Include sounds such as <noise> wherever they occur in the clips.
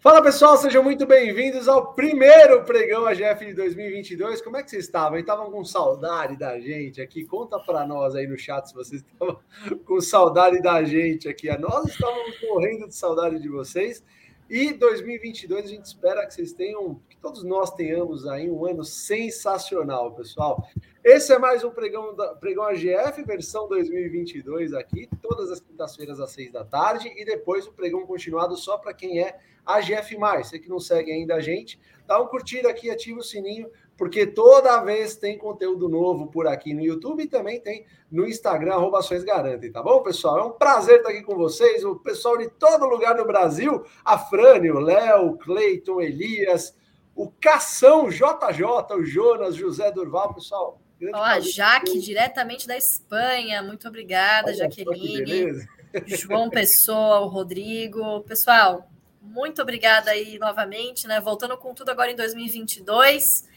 Fala pessoal, sejam muito bem-vindos ao primeiro pregão AGF de 2022. Como é que vocês estavam? Estavam com saudade da gente aqui? Conta para nós aí no chat se vocês estavam <laughs> com saudade da gente aqui. Nós estávamos morrendo de saudade de vocês. E 2022 a gente espera que vocês tenham, que todos nós tenhamos aí um ano sensacional, pessoal. Esse é mais um pregão, da, pregão AGF, versão 2022 aqui, todas as quintas-feiras às seis da tarde, e depois o pregão continuado só para quem é AGF+. Você que não segue ainda a gente, dá um curtir aqui, ativa o sininho, porque toda vez tem conteúdo novo por aqui no YouTube e também tem no Instagram, arroba Garantem, tá bom, pessoal? É um prazer estar aqui com vocês, o pessoal de todo lugar no Brasil, a Frânio, o Léo, Cleiton, Elias, o Cação, JJ, o Jonas, José Durval, pessoal. Ó, a Jaque, diretamente da Espanha, muito obrigada, Olha, Jaqueline. João Pessoa, o Rodrigo. Pessoal, muito obrigada aí novamente, né? Voltando com tudo agora em 2022.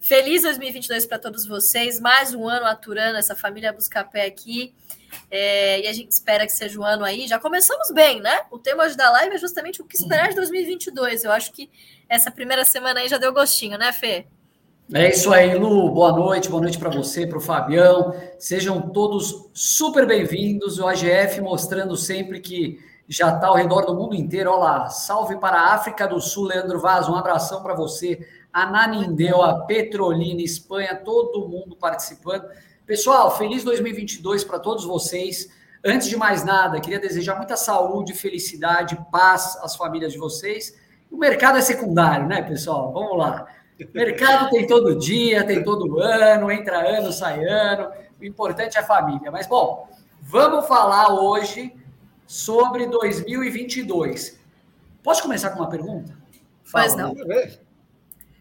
Feliz 2022 para todos vocês. Mais um ano aturando essa família Buscapé aqui. É, e a gente espera que seja um ano aí. Já começamos bem, né? O tema hoje da live é justamente o que esperar de 2022. Eu acho que essa primeira semana aí já deu gostinho, né, Fê? É isso aí, Lu. Boa noite, boa noite para você, para o Fabião. Sejam todos super bem-vindos. O AGF mostrando sempre que já está ao redor do mundo inteiro. Olá, salve para a África do Sul, Leandro Vaz. Um abração para você a Nanindeu, a Petrolina, Espanha, todo mundo participando. Pessoal, feliz 2022 para todos vocês. Antes de mais nada, queria desejar muita saúde, felicidade, paz às famílias de vocês. O mercado é secundário, né, pessoal? Vamos lá. Mercado tem todo dia, tem todo ano, entra ano, sai ano. O importante é a família. Mas, bom, vamos falar hoje sobre 2022. Posso começar com uma pergunta? Faz não.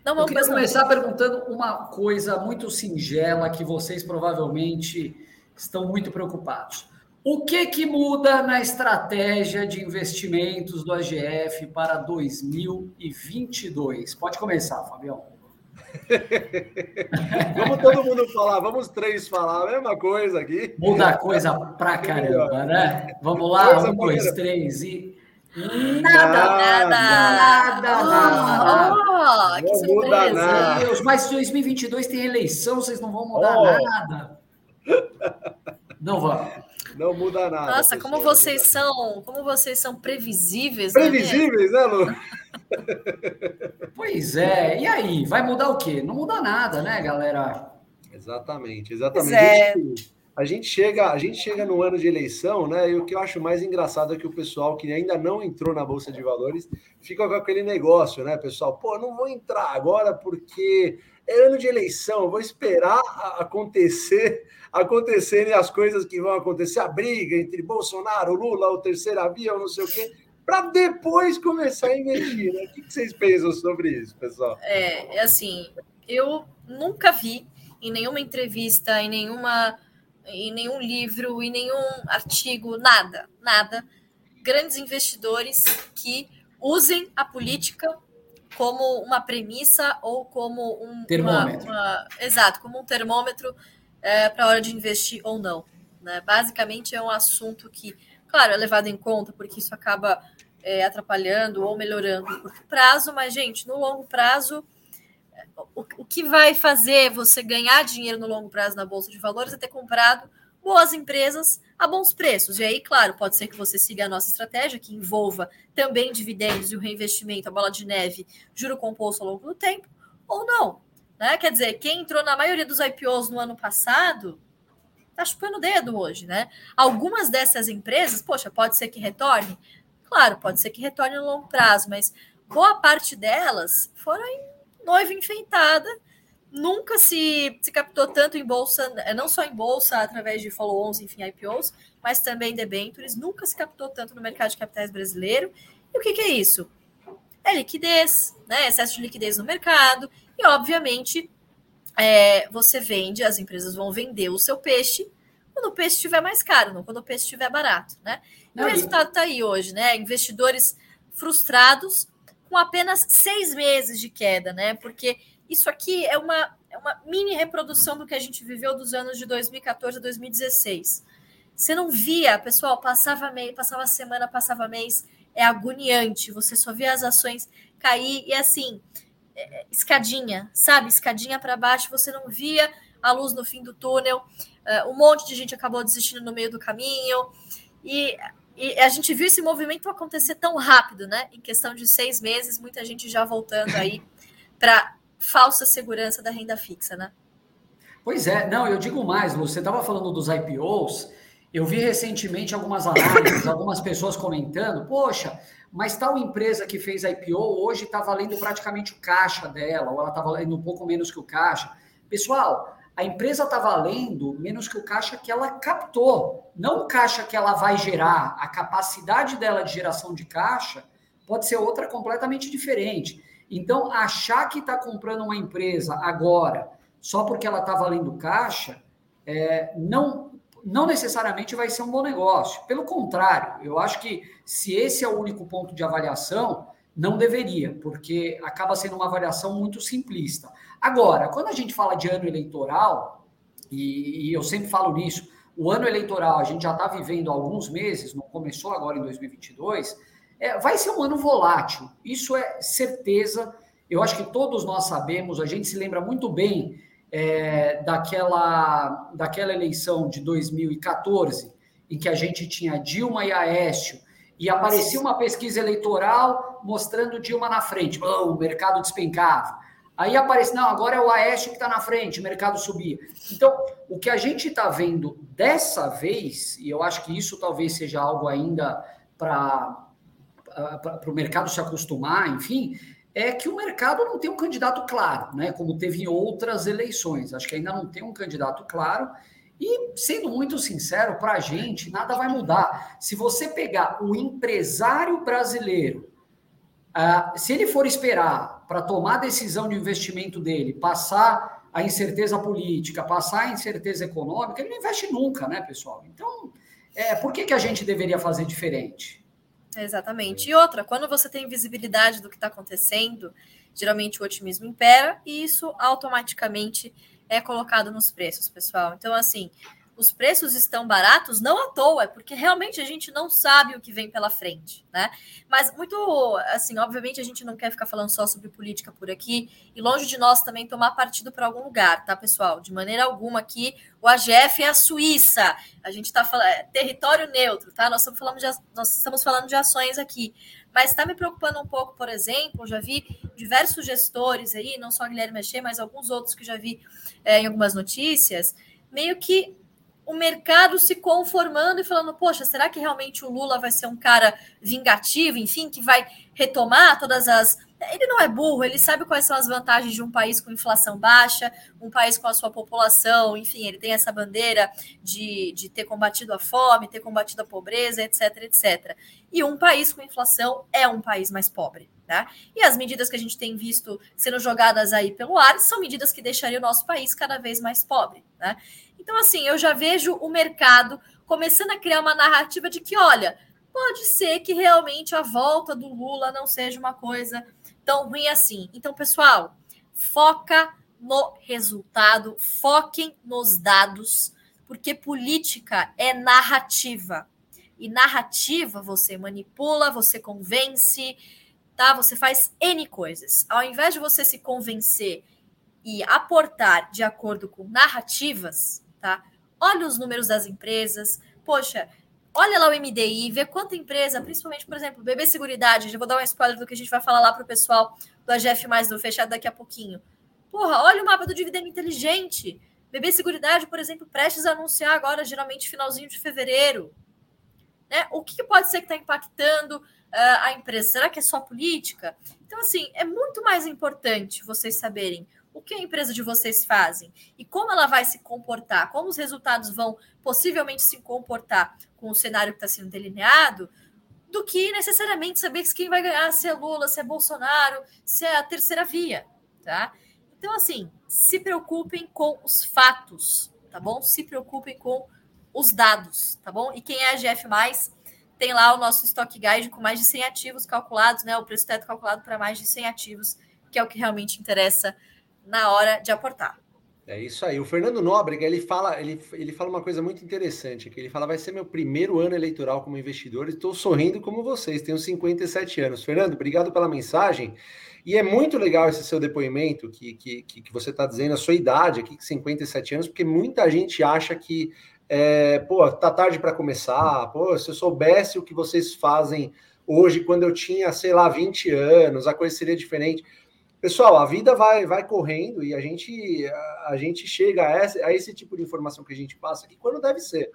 Não, Eu queria começar perguntando uma coisa muito singela que vocês provavelmente estão muito preocupados. O que que muda na estratégia de investimentos do AGF para 2022? Pode começar, Fabião. <laughs> vamos todo mundo falar, vamos três falar a mesma coisa aqui. Muda coisa pra caramba, né? Vamos lá, coisa um, dois, três e Nada, nada, nada, nada. Oh, que não muda nada. Deus, mas 2022 tem eleição, vocês não vão mudar oh. nada. Não vão. Não muda nada. Nossa, pessoal, como vocês são, como vocês são previsíveis. Né, previsíveis, né, Lu? <laughs> pois é. E aí, vai mudar o quê? Não muda nada, né, galera? Exatamente, exatamente. É. A gente chega, a gente chega no ano de eleição, né? E o que eu acho mais engraçado é que o pessoal que ainda não entrou na bolsa de valores fica com aquele negócio, né, pessoal? Pô, não vou entrar agora porque é ano de eleição, vou esperar acontecer acontecerem as coisas que vão acontecer, a briga entre Bolsonaro, Lula, o terceira via, não sei o quê, para depois começar a investir, né? O que vocês pensam sobre isso, pessoal? É, é assim, eu nunca vi em nenhuma entrevista, em nenhuma em nenhum livro, em nenhum artigo, nada, nada, grandes investidores que usem a política como uma premissa ou como um termômetro. Uma, uma, exato, como um termômetro é, para a hora de investir ou não. Né? Basicamente é um assunto que, claro, é levado em conta porque isso acaba é, atrapalhando ou melhorando no curto prazo, mas, gente, no longo prazo o, o que vai fazer você ganhar dinheiro no longo prazo na Bolsa de Valores é ter comprado boas empresas a bons preços. E aí, claro, pode ser que você siga a nossa estratégia, que envolva também dividendos e o reinvestimento, a bola de neve, juro composto ao longo do tempo, ou não. Né? Quer dizer, quem entrou na maioria dos IPOs no ano passado está chupando o dedo hoje, né? Algumas dessas empresas, poxa, pode ser que retorne? Claro, pode ser que retorne no longo prazo, mas boa parte delas foram em noiva enfeitada. Nunca se, se captou tanto em bolsa, é, não só em bolsa, através de follow-ons, enfim, IPOs, mas também debentures. Nunca se captou tanto no mercado de capitais brasileiro. E o que, que é isso? É liquidez, né? excesso de liquidez no mercado. E, obviamente, é, você vende, as empresas vão vender o seu peixe quando o peixe estiver mais caro, não quando o peixe estiver barato, né? E o resultado está aí hoje, né? Investidores frustrados com apenas seis meses de queda, né? Porque isso aqui é uma, é uma mini reprodução do que a gente viveu dos anos de 2014 a 2016. Você não via, pessoal, passava mês, passava semana, passava mês, é agoniante. Você só vê as ações cair e assim, é, é, escadinha, sabe? Escadinha para baixo, você não via a luz no fim do túnel. Uh, um monte de gente acabou desistindo no meio do caminho. E, e, a gente viu esse movimento acontecer tão rápido, né? Em questão de seis meses, muita gente já voltando aí para falsa segurança da renda fixa, né? Pois é, não, eu digo mais, você estava falando dos IPOs, eu vi recentemente algumas análises, algumas pessoas comentando, poxa, mas tal empresa que fez IPO hoje está valendo praticamente o caixa dela, ou ela está valendo um pouco menos que o caixa. Pessoal, a empresa está valendo menos que o caixa que ela captou, não o caixa que ela vai gerar. A capacidade dela de geração de caixa pode ser outra completamente diferente. Então, achar que está comprando uma empresa agora só porque ela está valendo caixa, é, não, não necessariamente vai ser um bom negócio. Pelo contrário, eu acho que se esse é o único ponto de avaliação, não deveria, porque acaba sendo uma avaliação muito simplista. Agora, quando a gente fala de ano eleitoral, e, e eu sempre falo nisso, o ano eleitoral a gente já está vivendo há alguns meses, não começou agora em 2022, é, vai ser um ano volátil. Isso é certeza. Eu acho que todos nós sabemos, a gente se lembra muito bem é, daquela, daquela eleição de 2014, em que a gente tinha Dilma e Aécio, e aparecia uma pesquisa eleitoral mostrando Dilma na frente, oh, o mercado despencava. Aí aparece, não, agora é o Aécio que está na frente, o mercado subia. Então, o que a gente está vendo dessa vez, e eu acho que isso talvez seja algo ainda para o mercado se acostumar, enfim, é que o mercado não tem um candidato claro, né? Como teve em outras eleições. Acho que ainda não tem um candidato claro. E, sendo muito sincero, para a gente, nada vai mudar. Se você pegar o empresário brasileiro, uh, se ele for esperar para tomar a decisão de investimento dele, passar a incerteza política, passar a incerteza econômica, ele não investe nunca, né, pessoal? Então, é, por que, que a gente deveria fazer diferente? Exatamente. E outra, quando você tem visibilidade do que está acontecendo, geralmente o otimismo impera e isso automaticamente é colocado nos preços, pessoal. Então, assim, os preços estão baratos não à toa, é porque realmente a gente não sabe o que vem pela frente, né? Mas muito, assim, obviamente a gente não quer ficar falando só sobre política por aqui e longe de nós também tomar partido para algum lugar, tá, pessoal? De maneira alguma aqui, o AGF é a Suíça. A gente está falando é território neutro, tá? Nós estamos falando de nós estamos falando de ações aqui. Mas está me preocupando um pouco, por exemplo, já vi diversos gestores aí, não só a Guilherme Mexer, mas alguns outros que já vi é, em algumas notícias, meio que o mercado se conformando e falando, poxa, será que realmente o Lula vai ser um cara vingativo, enfim, que vai retomar todas as. Ele não é burro, ele sabe quais são as vantagens de um país com inflação baixa, um país com a sua população, enfim, ele tem essa bandeira de, de ter combatido a fome, ter combatido a pobreza, etc, etc. E um país com inflação é um país mais pobre. Né? E as medidas que a gente tem visto sendo jogadas aí pelo ar são medidas que deixariam o nosso país cada vez mais pobre. Né? Então, assim, eu já vejo o mercado começando a criar uma narrativa de que, olha, pode ser que realmente a volta do Lula não seja uma coisa tão ruim assim. Então, pessoal, foca no resultado, foquem nos dados, porque política é narrativa. E narrativa você manipula, você convence, tá? Você faz N coisas. Ao invés de você se convencer e aportar de acordo com narrativas, tá? Olha os números das empresas. Poxa, olha lá o MDI, vê quanta empresa, principalmente, por exemplo, BB Seguridade, já vou dar um spoiler do que a gente vai falar lá para o pessoal do AGF mais do fechado daqui a pouquinho. Porra, olha o mapa do dividendo inteligente. BB Seguridade, por exemplo, prestes a anunciar agora, geralmente finalzinho de fevereiro. Né? O que pode ser que está impactando uh, a empresa? Será que é só política? Então, assim, é muito mais importante vocês saberem o que a empresa de vocês fazem e como ela vai se comportar, como os resultados vão possivelmente se comportar com o cenário que está sendo delineado, do que necessariamente saber quem vai ganhar, se é Lula, se é Bolsonaro, se é a terceira via, tá? Então, assim, se preocupem com os fatos, tá bom? Se preocupem com os dados, tá bom? E quem é a GF+, tem lá o nosso Stock Guide com mais de 100 ativos calculados, né? O preço teto calculado para mais de 100 ativos, que é o que realmente interessa na hora de aportar. É isso aí. O Fernando Nóbrega, ele fala, ele, ele fala uma coisa muito interessante, que ele fala, vai ser meu primeiro ano eleitoral como investidor, estou sorrindo como vocês, tenho 57 anos. Fernando, obrigado pela mensagem. E é muito legal esse seu depoimento, que, que, que você está dizendo, a sua idade aqui, 57 anos, porque muita gente acha que, é, pô, tá tarde para começar, pô, se eu soubesse o que vocês fazem hoje, quando eu tinha, sei lá, 20 anos, a coisa seria diferente. Pessoal, a vida vai, vai correndo e a gente, a, a gente chega a esse, a esse tipo de informação que a gente passa aqui quando deve ser,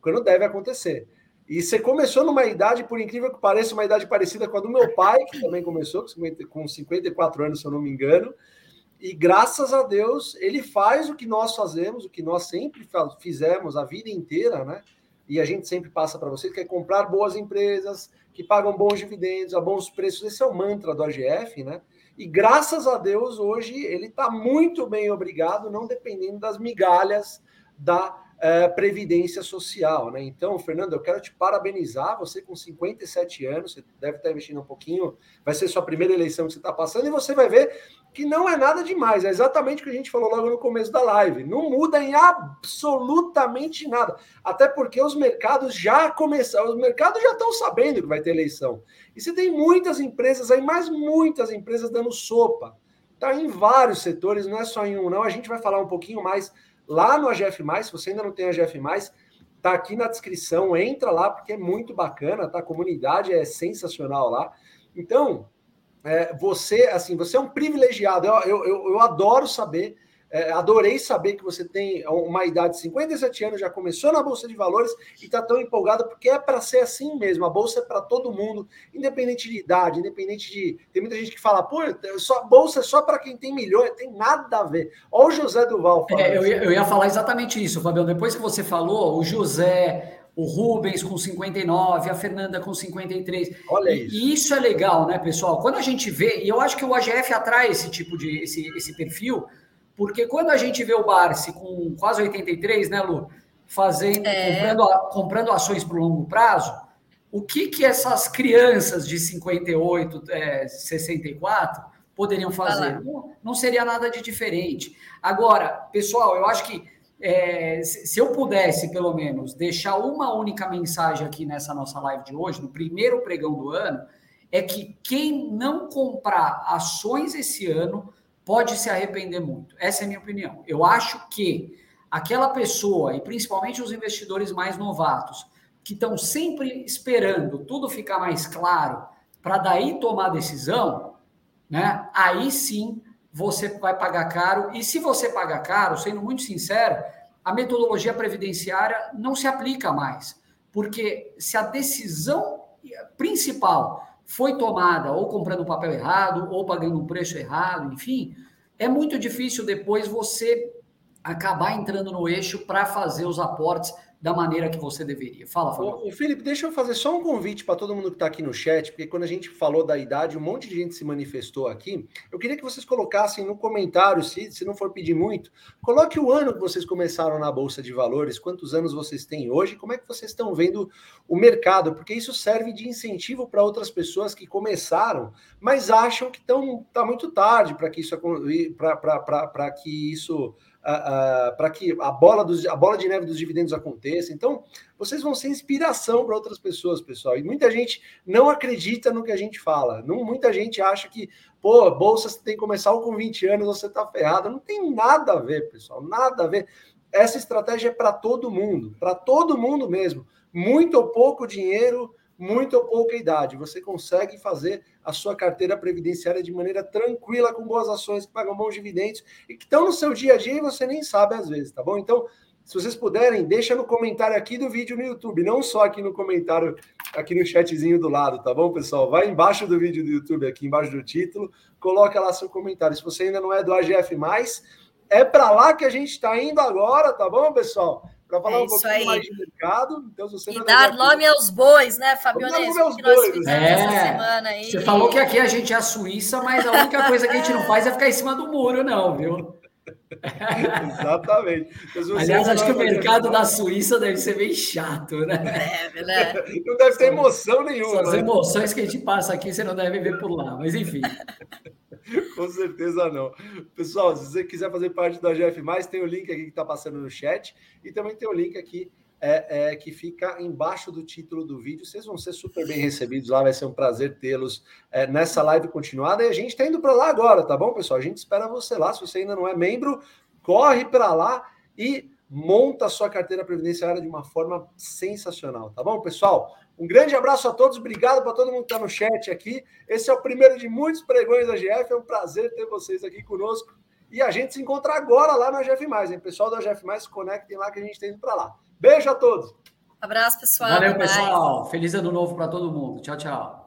quando deve acontecer. E você começou numa idade, por incrível que pareça, uma idade parecida com a do meu pai, que também começou com 54 anos, se eu não me engano. E graças a Deus, ele faz o que nós fazemos, o que nós sempre fizemos a vida inteira, né? E a gente sempre passa para vocês, que é comprar boas empresas que pagam bons dividendos a bons preços. Esse é o mantra do AGF, né? E graças a Deus, hoje ele está muito bem obrigado, não dependendo das migalhas da é, Previdência Social. Né? Então, Fernando, eu quero te parabenizar. Você com 57 anos, você deve estar investindo um pouquinho, vai ser sua primeira eleição que você está passando, e você vai ver que não é nada demais. É exatamente o que a gente falou logo no começo da live. Não muda em absolutamente nada. Até porque os mercados já começaram, os mercados já estão sabendo que vai ter eleição. E você tem muitas empresas aí, mais muitas empresas dando sopa. Tá em vários setores, não é só em um, não. A gente vai falar um pouquinho mais lá no AGF, se você ainda não tem AGF, tá aqui na descrição, entra lá, porque é muito bacana, tá? A comunidade é sensacional lá. Então, é, você, assim, você é um privilegiado. Eu, eu, eu adoro saber é, adorei saber que você tem uma idade de 57 anos, já começou na Bolsa de Valores e está tão empolgado, porque é para ser assim mesmo. A Bolsa é para todo mundo, independente de idade, independente de. Tem muita gente que fala, pô, só, Bolsa é só para quem tem milhões, tem nada a ver. Olha o José Duval falando. É, eu, ia, eu ia falar exatamente isso, Fabião. Depois que você falou, o José o Rubens com 59, a Fernanda com 53. Olha isso. E isso é legal, né, pessoal? Quando a gente vê, e eu acho que o AGF atrai esse tipo de esse, esse perfil, porque quando a gente vê o Barsi com quase 83, né, Lu? Fazendo, é. comprando, comprando ações para o longo prazo, o que, que essas crianças de 58, é, 64 poderiam fazer? Não, não, seria nada de diferente. Agora, pessoal, eu acho que é, se eu pudesse, pelo menos, deixar uma única mensagem aqui nessa nossa live de hoje, no primeiro pregão do ano, é que quem não comprar ações esse ano pode se arrepender muito. Essa é a minha opinião. Eu acho que aquela pessoa, e principalmente os investidores mais novatos, que estão sempre esperando tudo ficar mais claro para daí tomar decisão, né? Aí sim você vai pagar caro. E se você pagar caro, sendo muito sincero, a metodologia previdenciária não se aplica mais. Porque se a decisão principal foi tomada ou comprando papel errado, ou pagando um preço errado, enfim, é muito difícil depois você acabar entrando no eixo para fazer os aportes da maneira que você deveria. Fala, Fábio. O, Felipe, deixa eu fazer só um convite para todo mundo que está aqui no chat, porque quando a gente falou da idade, um monte de gente se manifestou aqui. Eu queria que vocês colocassem no comentário, se, se não for pedir muito, coloque o ano que vocês começaram na Bolsa de Valores, quantos anos vocês têm hoje, como é que vocês estão vendo o mercado, porque isso serve de incentivo para outras pessoas que começaram, mas acham que estão tá muito tarde para que isso para que isso uh, para que a bola, dos, a bola de neve dos dividendos aconteça. Então, vocês vão ser inspiração para outras pessoas, pessoal. E muita gente não acredita no que a gente fala. Não, muita gente acha que, pô, bolsa você tem que começar com 20 anos, você está ferrado. Não tem nada a ver, pessoal, nada a ver. Essa estratégia é para todo mundo, para todo mundo mesmo. Muito ou pouco dinheiro muito ou pouca idade. Você consegue fazer a sua carteira previdenciária de maneira tranquila, com boas ações que pagam bons dividendos e que estão no seu dia a dia e você nem sabe às vezes, tá bom? Então, se vocês puderem, deixa no comentário aqui do vídeo no YouTube, não só aqui no comentário, aqui no chatzinho do lado, tá bom, pessoal? Vai embaixo do vídeo do YouTube, aqui embaixo do título, coloca lá seu comentário. Se você ainda não é do AGF+, é para lá que a gente está indo agora, tá bom, pessoal? para falar é um pouquinho aí. mais de mercado. Então, se você e dar nome aos bois, né, Fabionês? Aos que bois, nós é, essa semana aí. Você falou que aqui a gente é a Suíça, mas a única coisa que a gente não faz é ficar em cima do muro, não, viu? <laughs> Exatamente. Aliás, acho que o mercado da Suíça deve ser bem chato, né? É, né? Não deve ter emoção nenhuma. As né? emoções que a gente passa aqui, você não deve ver por lá, mas enfim. <laughs> Com certeza não. Pessoal, se você quiser fazer parte do AGF, tem o link aqui que está passando no chat e também tem o link aqui é, é, que fica embaixo do título do vídeo. Vocês vão ser super bem recebidos lá, vai ser um prazer tê-los é, nessa live continuada. E a gente está indo para lá agora, tá bom, pessoal? A gente espera você lá. Se você ainda não é membro, corre para lá e monta a sua carteira previdenciária de uma forma sensacional, tá bom, pessoal? Um grande abraço a todos, obrigado para todo mundo que está no chat aqui. Esse é o primeiro de muitos pregões da GF, é um prazer ter vocês aqui conosco. E a gente se encontra agora lá na GF, hein? Pessoal da GF, se conectem lá que a gente está indo para lá. Beijo a todos. Abraço, pessoal. Valeu, pessoal. Feliz ano novo para todo mundo. Tchau, tchau.